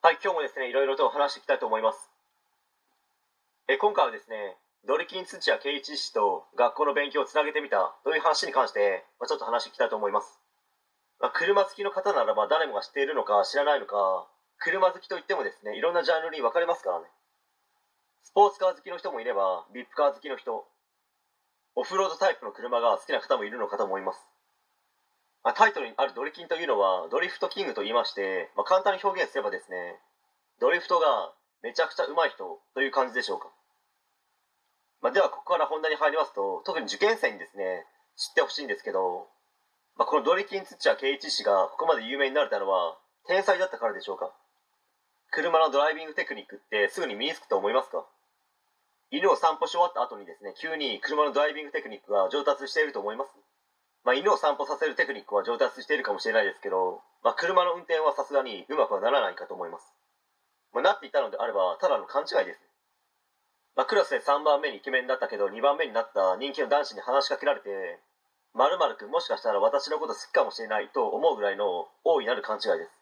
はい、今日もですね、いろいろと話していきたいと思います。え今回はですね、ドリキン土屋圭一氏と学校の勉強をつなげてみたという話に関して、まあ、ちょっと話していきたいと思います。まあ、車好きの方ならば誰もが知っているのか知らないのか、車好きといってもですね、いろんなジャンルに分かれますからね。スポーツカー好きの人もいれば、ビップカー好きの人、オフロードタイプの車が好きな方もいるのかと思います。まあ、タイトルにあるドリキンというのはドリフトキングと言いまして、まあ、簡単に表現すればですねドリフトがめちゃくちゃ上手い人という感じでしょうか、まあ、ではここから本題に入りますと特に受験生にですね知ってほしいんですけど、まあ、このドリキン土屋圭一氏がここまで有名になれたのは天才だったからでしょうか。車のドライビングテクニックってすぐに身につくと思いますか。犬を散歩し終わった後にですね急に車のドライビングテクニックが上達していると思います。まあ、犬を散歩させるテクニックは上達しているかもしれないですけど、まあ、車の運転はさすがにうまくはならないかと思います、まあ、なっていたのであればただの勘違いです、まあ、クラスで3番目にイケメンだったけど2番目になった人気の男子に話しかけられて「まるくんもしかしたら私のこと好きかもしれない」と思うぐらいの大いなる勘違いです、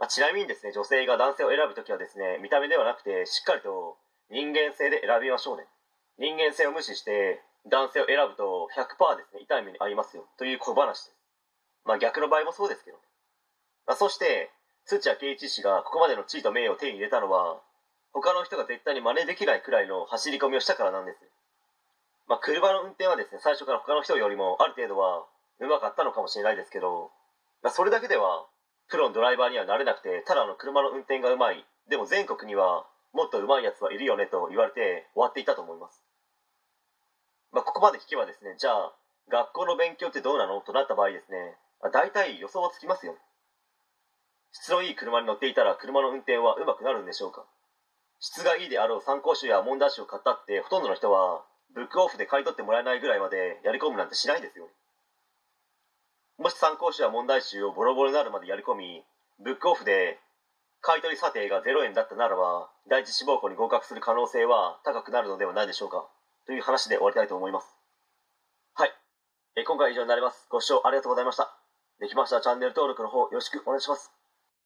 まあ、ちなみにですね女性が男性を選ぶ時はですね見た目ではなくてしっかりと人間性で選びましょうね。人間性を無視して男性を選ぶと100%ですね痛い目に遭いますよ。という小話です。まあ逆の場合もそうですけどね、まあ、そして土屋圭一氏がここまでの地位と名誉を手に入れたのは他の人が絶対に真似できないくらいの走り込みをしたからなんです。まあ車の運転はですね最初から他の人よりもある程度は上手かったのかもしれないですけど、まあ、それだけではプロのドライバーにはなれなくてただの車の運転がうまい。でも全国にはもっと上手いやつはいるよねと言われて終わっていたと思います、ここまで聞けばですね、じゃあ、学校の勉強ってどうなのとなった場合ですね、あ、大体予想はつきますよ。質のいい車に乗っていたら車の運転は上手くなるんでしょうか質がいいであろう参考書や問題集を買ったってほとんどの人はブックオフで買い取ってもらえないぐらいまでやり込むなんてしないですよ。もし参考書や問題集をボロボロになるまでやり込み、ブックオフで買い取り査定が0円だったならば、第一志望校に合格する可能性は高くなるのではないでしょうかという話で終わりたいと思います。はい。え今回は以上になります。ご視聴ありがとうございました。できましたらチャンネル登録の方よろしくお願いします。